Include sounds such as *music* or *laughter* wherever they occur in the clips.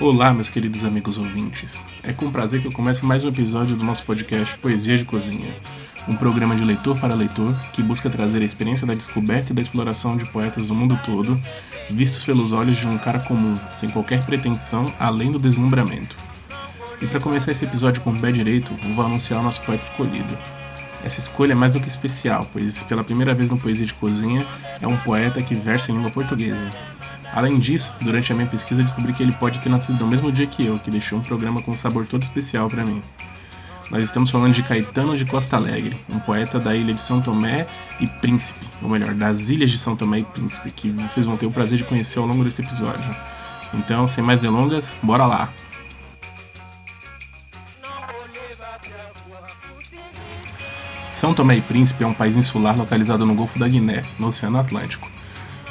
Olá, meus queridos amigos ouvintes. É com prazer que eu começo mais um episódio do nosso podcast Poesia de Cozinha, um programa de leitor para leitor que busca trazer a experiência da descoberta e da exploração de poetas do mundo todo, vistos pelos olhos de um cara comum, sem qualquer pretensão além do deslumbramento. E para começar esse episódio com o pé direito, vou anunciar o nosso poeta escolhido. Essa escolha é mais do que especial, pois pela primeira vez no Poesia de Cozinha é um poeta que versa em língua portuguesa. Além disso, durante a minha pesquisa descobri que ele pode ter nascido no mesmo dia que eu, que deixou um programa com um sabor todo especial para mim. Nós estamos falando de Caetano de Costa Alegre, um poeta da ilha de São Tomé e Príncipe, ou melhor, das ilhas de São Tomé e Príncipe, que vocês vão ter o prazer de conhecer ao longo desse episódio. Então, sem mais delongas, bora lá! São Tomé e Príncipe é um país insular localizado no Golfo da Guiné, no Oceano Atlântico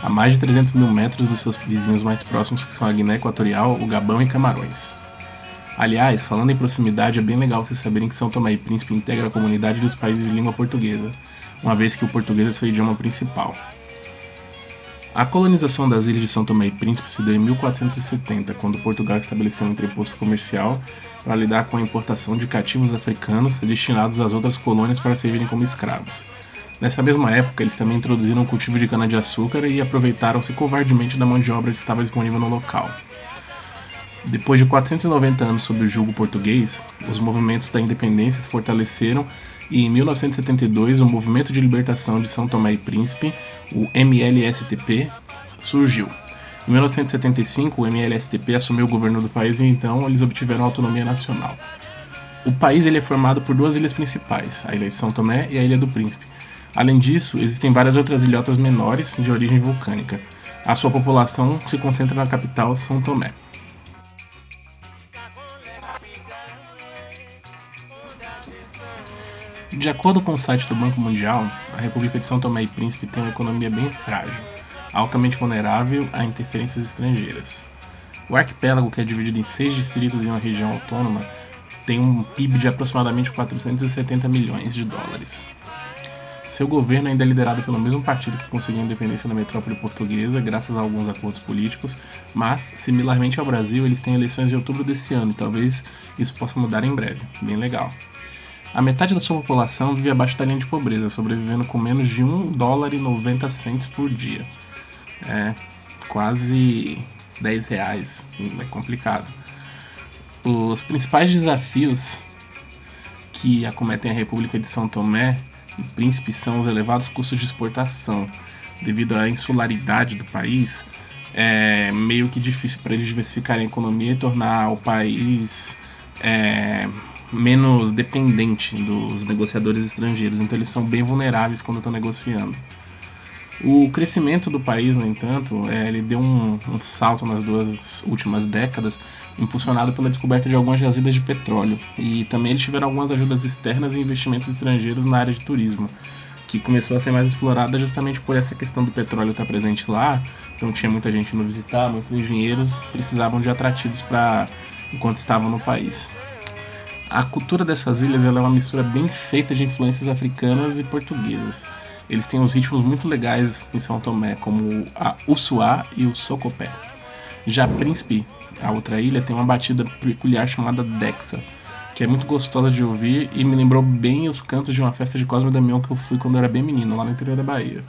a mais de 300 mil metros dos seus vizinhos mais próximos, que são a Guiné Equatorial, o Gabão e Camarões. Aliás, falando em proximidade, é bem legal vocês saberem que São Tomé e Príncipe integra a comunidade dos países de língua portuguesa, uma vez que o português é seu idioma principal. A colonização das ilhas de São Tomé e Príncipe se deu em 1470, quando Portugal estabeleceu um entreposto comercial para lidar com a importação de cativos africanos destinados às outras colônias para servirem como escravos. Nessa mesma época, eles também introduziram o cultivo de cana-de-açúcar e aproveitaram-se covardemente da mão de obra que estava disponível no local. Depois de 490 anos sob o jugo português, os movimentos da independência se fortaleceram e em 1972 o Movimento de Libertação de São Tomé e Príncipe, o MLSTP, surgiu. Em 1975 o MLSTP assumiu o governo do país e então eles obtiveram autonomia nacional. O país ele é formado por duas ilhas principais, a Ilha de São Tomé e a Ilha do Príncipe, Além disso, existem várias outras ilhotas menores de origem vulcânica. A sua população se concentra na capital São Tomé. De acordo com o site do Banco Mundial, a República de São Tomé e Príncipe tem uma economia bem frágil, altamente vulnerável a interferências estrangeiras. O arquipélago, que é dividido em seis distritos e uma região autônoma, tem um PIB de aproximadamente 470 milhões de dólares. Seu governo ainda é liderado pelo mesmo partido que conseguiu a independência da metrópole portuguesa, graças a alguns acordos políticos, mas, similarmente ao Brasil, eles têm eleições de outubro desse ano e talvez isso possa mudar em breve. Bem legal. A metade da sua população vive abaixo da linha de pobreza, sobrevivendo com menos de 1 dólar e 90 centes por dia. É quase 10 reais, é complicado. Os principais desafios que acometem a República de São Tomé e Príncipe são os elevados custos de exportação. Devido à insularidade do país, é meio que difícil para eles diversificarem a economia e tornar o país é, menos dependente dos negociadores estrangeiros. Então eles são bem vulneráveis quando estão negociando. O crescimento do país, no entanto, é, ele deu um, um, salto nas duas últimas décadas, impulsionado pela descoberta de algumas jazidas de petróleo. E também eles tiveram algumas ajudas externas e investimentos estrangeiros na área de turismo, que começou a ser mais explorada justamente por essa questão do petróleo estar presente lá. Então tinha muita gente indo visitar, muitos engenheiros precisavam de atrativos para enquanto estavam no país. A cultura dessas ilhas é uma mistura bem feita de influências africanas e portuguesas eles têm uns ritmos muito legais em São Tomé, como a Ussuá e o Socopé. Já Príncipe, a outra ilha, tem uma batida peculiar chamada Dexa, que é muito gostosa de ouvir e me lembrou bem os cantos de uma festa de Cosme Damião que eu fui quando eu era bem menino, lá no interior da Bahia.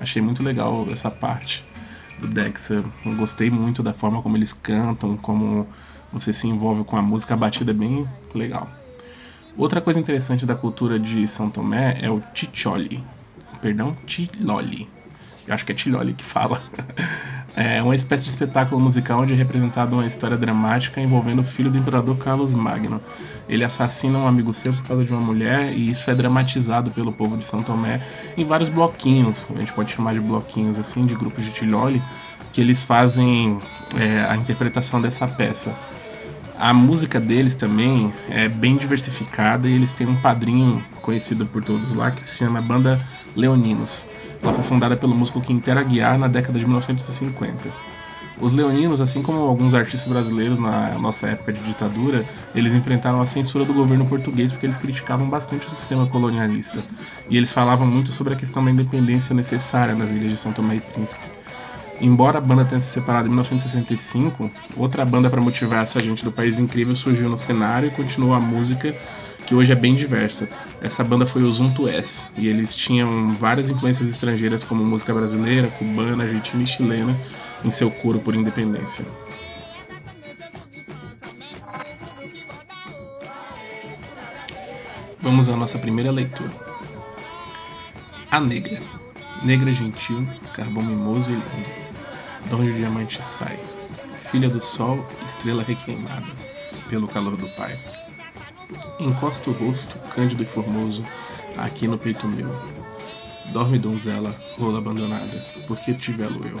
Achei muito legal essa parte do Dexa. Eu gostei muito da forma como eles cantam, como você se envolve com a música, a batida é bem legal. Outra coisa interessante da cultura de São Tomé é o Ticholi, perdão, Tiloli. Eu acho que é Tiloli que fala. *laughs* É uma espécie de espetáculo musical onde é representada uma história dramática envolvendo o filho do imperador Carlos Magno. Ele assassina um amigo seu por causa de uma mulher e isso é dramatizado pelo povo de São Tomé em vários bloquinhos, a gente pode chamar de bloquinhos assim, de grupos de Tiloli, que eles fazem é, a interpretação dessa peça. A música deles também é bem diversificada e eles têm um padrinho conhecido por todos lá que se chama Banda Leoninos. Ela foi fundada pelo músico Quintero Aguiar na década de 1950. Os leoninos, assim como alguns artistas brasileiros na nossa época de ditadura, eles enfrentaram a censura do governo português porque eles criticavam bastante o sistema colonialista. E eles falavam muito sobre a questão da independência necessária nas ilhas de São Tomé e Príncipe. Embora a banda tenha se separado em 1965, outra banda para motivar essa gente do país incrível surgiu no cenário e continuou a música, que hoje é bem diversa. Essa banda foi o Zunto S, e eles tinham várias influências estrangeiras como música brasileira, cubana, argentina e chilena em seu coro por independência. Vamos à nossa primeira leitura. A Negra. Negra gentil, carvão mimoso e lindo de onde o diamante sai, filha do sol, estrela requeimada pelo calor do pai. Encosta o rosto, cândido e formoso, aqui no peito meu. Dorme, donzela, rola abandonada, porque te velo eu.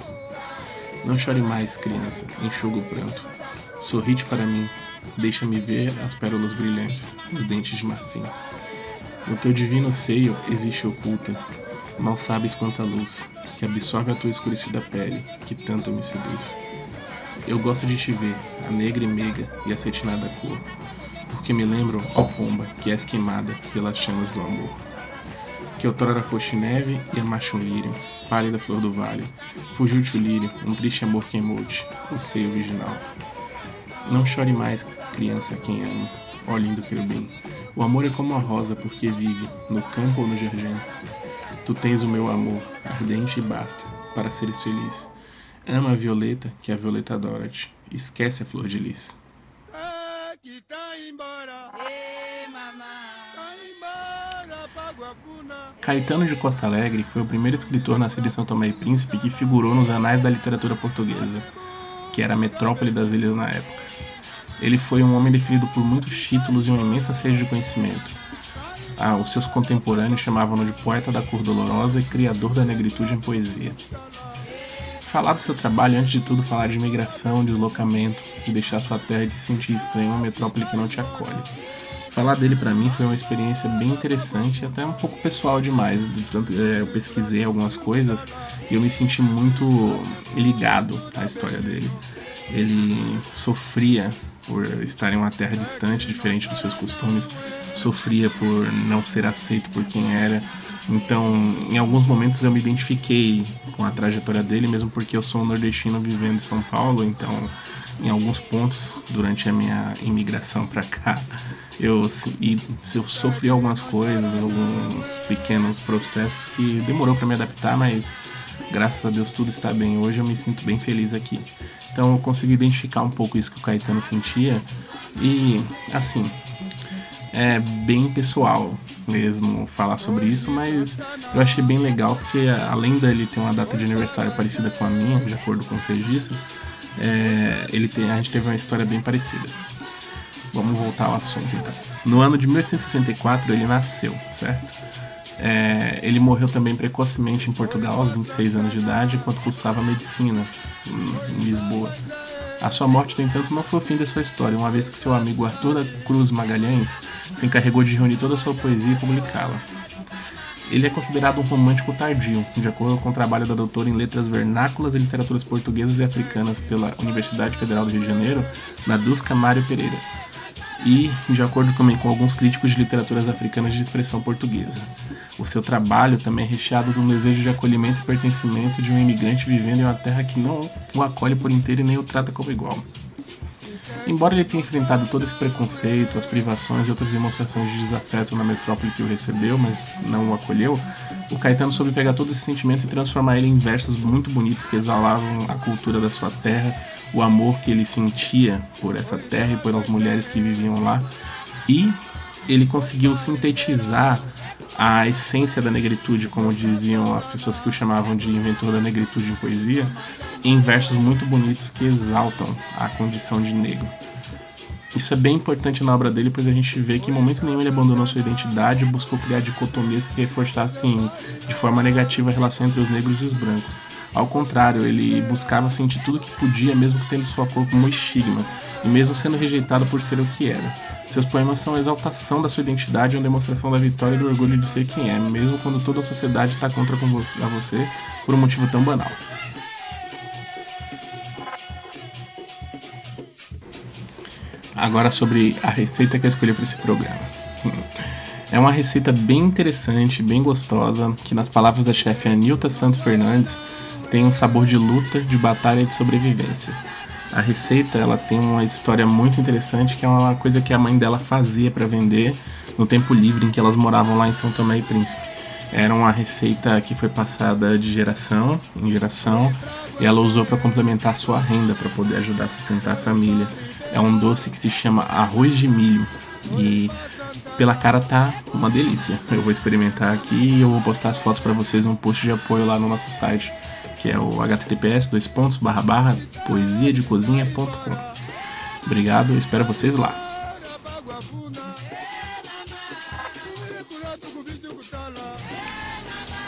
Não chore mais, criança, enxuga o pranto. Sorrite para mim, deixa-me ver as pérolas brilhantes, os dentes de marfim. No teu divino seio existe oculta, mal sabes quanta luz, que absorve a tua escurecida pele, que tanto me seduz. Eu gosto de te ver, a negra e meiga e acetinada cor, porque me lembro, ó pomba, que és queimada pelas chamas do amor. Que outrora foste neve e amaste um lírio, pálida flor do vale, fugiu-te o lírio, um triste amor queimou-te, o seio virginal. Não chore mais, criança, quem ama, ó lindo querubim. O amor é como a rosa porque vive, no campo ou no jardim. Tu tens o meu amor, ardente e basta, para seres feliz. Ama a violeta, que a violeta adora-te. Esquece a flor de lis. Caetano de Costa Alegre foi o primeiro escritor nascido em São Tomé e Príncipe que figurou nos anais da literatura portuguesa, que era a metrópole das ilhas na época. Ele foi um homem definido por muitos títulos e uma imensa sede de conhecimento ah, os seus contemporâneos chamavam-no de poeta da cor dolorosa e criador da negritude em poesia. Falar do seu trabalho, antes de tudo, falar de imigração, deslocamento, de deixar sua terra e de se sentir estranho uma metrópole que não te acolhe. Falar dele para mim foi uma experiência bem interessante, até um pouco pessoal demais. É, eu pesquisei algumas coisas e eu me senti muito ligado à história dele. Ele sofria por estar em uma terra distante, diferente dos seus costumes, sofria por não ser aceito por quem era. Então, em alguns momentos eu me identifiquei com a trajetória dele, mesmo porque eu sou um nordestino vivendo em São Paulo, então em alguns pontos durante a minha imigração para cá, eu, e, eu sofri algumas coisas, alguns pequenos processos que demorou para me adaptar, mas graças a Deus tudo está bem. Hoje eu me sinto bem feliz aqui. Então eu consegui identificar um pouco isso que o Caetano sentia e assim, é bem pessoal mesmo falar sobre isso, mas eu achei bem legal porque além dele ter uma data de aniversário parecida com a minha, de acordo com os registros, é, ele tem, a gente teve uma história bem parecida. Vamos voltar ao assunto então. No ano de 1864 ele nasceu, certo? É, ele morreu também precocemente em Portugal, aos 26 anos de idade, enquanto cursava medicina em Lisboa. A sua morte, no entanto, não foi o fim da sua história, uma vez que seu amigo Arthur da Cruz Magalhães se encarregou de reunir toda a sua poesia e publicá-la. Ele é considerado um romântico tardio, de acordo com o trabalho da doutora em Letras Vernáculas e Literaturas Portuguesas e Africanas pela Universidade Federal do Rio de Janeiro, Nadusca Mário Pereira, e de acordo também com alguns críticos de literaturas africanas de expressão portuguesa. O seu trabalho também é recheado de um desejo de acolhimento e pertencimento de um imigrante vivendo em uma terra que não o acolhe por inteiro e nem o trata como igual. Embora ele tenha enfrentado todo esse preconceito, as privações e outras demonstrações de desafeto na metrópole que o recebeu, mas não o acolheu, o Caetano soube pegar todo esse sentimento e transformar ele em versos muito bonitos que exalavam a cultura da sua terra, o amor que ele sentia por essa terra e pelas mulheres que viviam lá. E ele conseguiu sintetizar a essência da negritude, como diziam as pessoas que o chamavam de inventor da negritude em poesia, em versos muito bonitos que exaltam a condição de negro. Isso é bem importante na obra dele, pois a gente vê que em momento nenhum ele abandonou sua identidade e buscou criar dicotomias que reforçassem de forma negativa a relação entre os negros e os brancos. Ao contrário, ele buscava sentir tudo que podia, mesmo tendo sua cor como estigma, e mesmo sendo rejeitado por ser o que era. Seus poemas são a exaltação da sua identidade e uma demonstração da vitória e do orgulho de ser quem é, mesmo quando toda a sociedade está contra a você por um motivo tão banal. Agora sobre a receita que eu escolhi para esse programa. É uma receita bem interessante, bem gostosa, que nas palavras da chefe Anilta Santos Fernandes tem um sabor de luta, de batalha e de sobrevivência. A receita ela tem uma história muito interessante que é uma coisa que a mãe dela fazia para vender no tempo livre em que elas moravam lá em São Tomé e Príncipe. Era uma receita que foi passada de geração em geração e ela usou para complementar sua renda para poder ajudar a sustentar a família. É um doce que se chama arroz de milho e pela cara tá uma delícia. Eu vou experimentar aqui e eu vou postar as fotos para vocês no post de apoio lá no nosso site, que é o https dois pontos barra barra poesiadecozinha.com. Obrigado, espero vocês lá.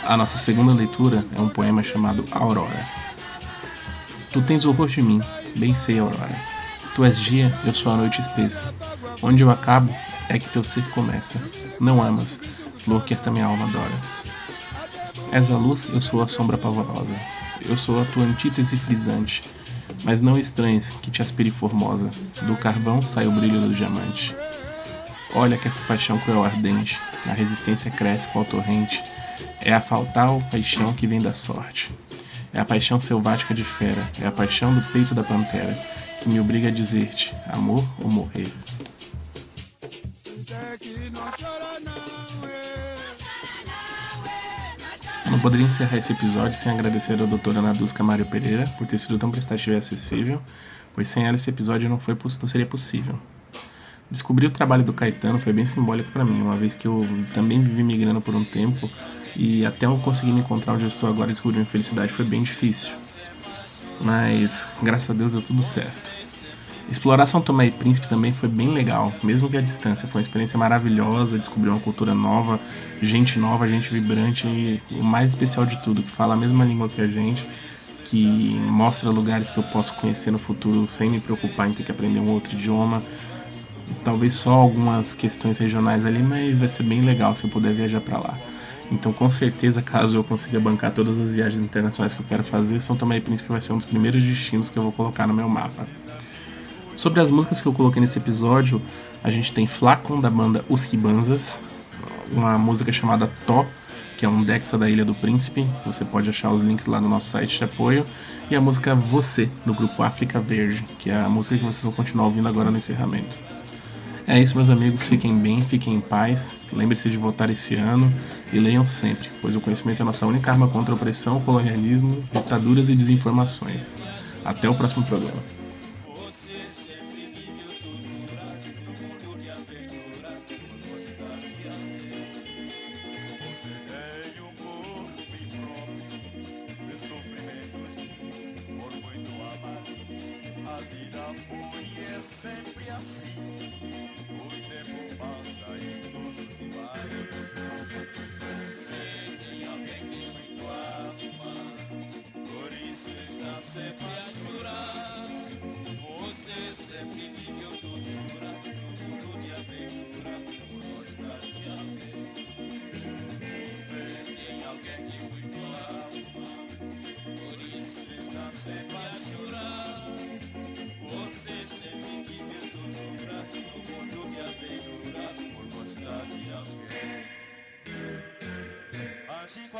A nossa segunda leitura é um poema chamado Aurora. Tu tens horror de mim, bem sei, Aurora. Tu és dia, eu sou a noite espessa. Onde eu acabo é que teu ser começa. Não amas, flor que esta minha alma adora. És a luz, eu sou a sombra pavorosa. Eu sou a tua antítese frisante. Mas não estranhes que te aspire formosa. Do carvão sai o brilho do diamante. Olha que esta paixão cruel ardente, a resistência cresce a torrente é a fatal paixão que vem da sorte. É a paixão selvática de fera, é a paixão do peito da pantera, que me obriga a dizer-te, amor ou morrer. Não poderia encerrar esse episódio sem agradecer a doutora Nadusca Mário Pereira por ter sido tão prestativa e acessível, pois sem ela esse episódio não, foi, não seria possível. Descobrir o trabalho do Caetano foi bem simbólico para mim, uma vez que eu também vivi migrando por um tempo e até eu conseguir me encontrar onde eu estou agora e descobrir minha felicidade foi bem difícil. Mas graças a Deus deu tudo certo. Explorar São Tomé e Príncipe também foi bem legal, mesmo que a distância. Foi uma experiência maravilhosa, descobrir uma cultura nova, gente nova, gente vibrante e o mais especial de tudo, que fala a mesma língua que a gente, que mostra lugares que eu posso conhecer no futuro sem me preocupar em ter que aprender um outro idioma talvez só algumas questões regionais ali, mas vai ser bem legal se eu puder viajar para lá. Então, com certeza, caso eu consiga bancar todas as viagens internacionais que eu quero fazer, São Tomé e Príncipe vai ser um dos primeiros destinos que eu vou colocar no meu mapa. Sobre as músicas que eu coloquei nesse episódio, a gente tem Flacon da banda Os Ribanzas, uma música chamada Tó, que é um Dexa da Ilha do Príncipe. Você pode achar os links lá no nosso site de apoio. E a música Você, do grupo África Verde, que é a música que vocês vão continuar ouvindo agora no encerramento. É isso, meus amigos. Fiquem bem, fiquem em paz. Lembre-se de votar esse ano e leiam sempre, pois o conhecimento é a nossa única arma contra a opressão, colonialismo, ditaduras e desinformações. Até o próximo programa.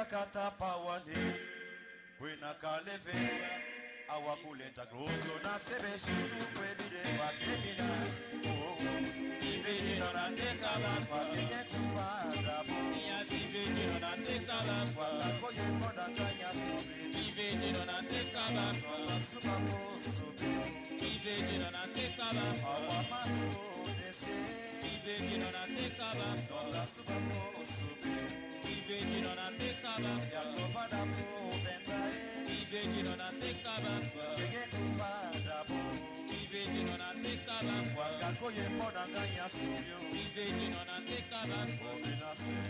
wakatapa wande kwena kalevera awakuleta kroso nasebeshitu kwevile vakemina oh, ivejino natekalafa kenyekuvadabo ivejino natekalafa kakoyekodakanyasube ivejino natekalafa kasubakosobe ivejino natekalafa awamatodese ivejino natekalafa kasubakosobe Dividida na teca bafa E a tropa da porra Dividida na teca bafa Cheguei culpada porra Dividida na teca bafa Qualquer coisa pode ganhar subiu Dividida na teca bafa Come nascer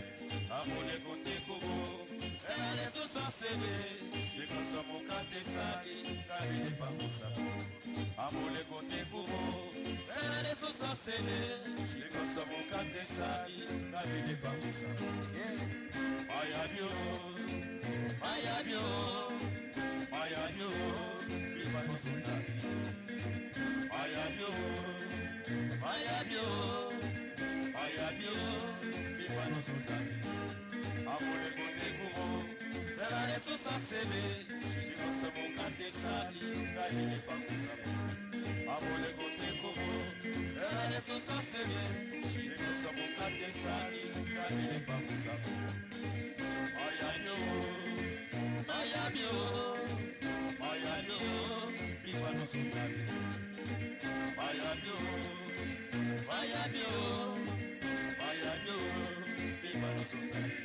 A mulher com teco bom Ela é só saber Chega só mocar te sabe moça A mulher com sala lisusu asele liboso mokate esali nabini pamusa mayabio mayabio mayabio bibanosundami mayabio mayabio mayabio bibanosundami amolekotekungo sala lisusu asele liboso mokate esali nabini pamusa abolego te kobo sala lisusu sene ekoso kokate saki kalele pamusako mayabio mayabio mayabio bipanosokabe mayabio mayabio mayabio bipanosokabe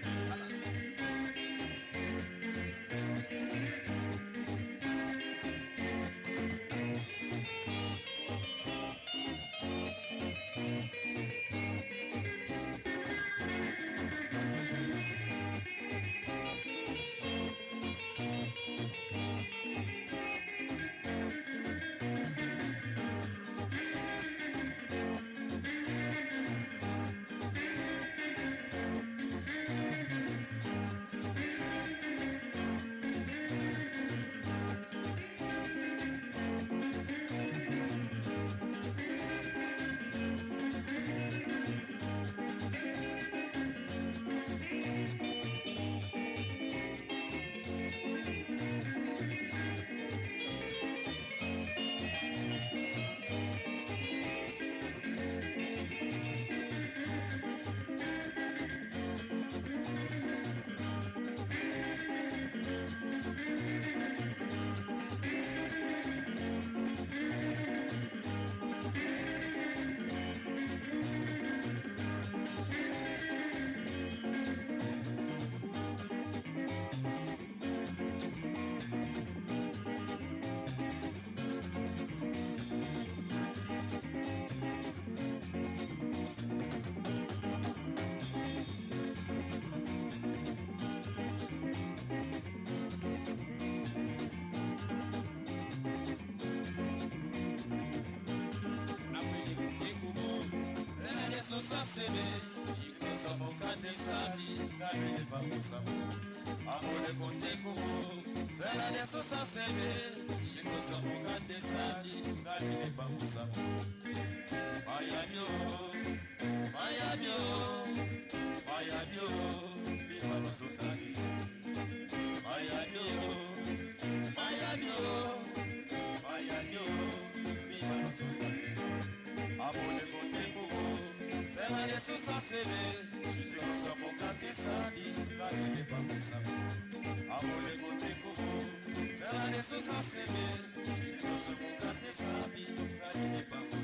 kopusa amole kondeko zala nyonso sasebe shikoso okatesani ngai nepamusa mayabio mayabio mayabio bibalosotani mayabio mayabio mayabio bibalosotani amole kondeko zala nyonso sasebe nini pamisa aboleko te koko zala lisusu aseme jinoso mokate sabi ngai nini pamisa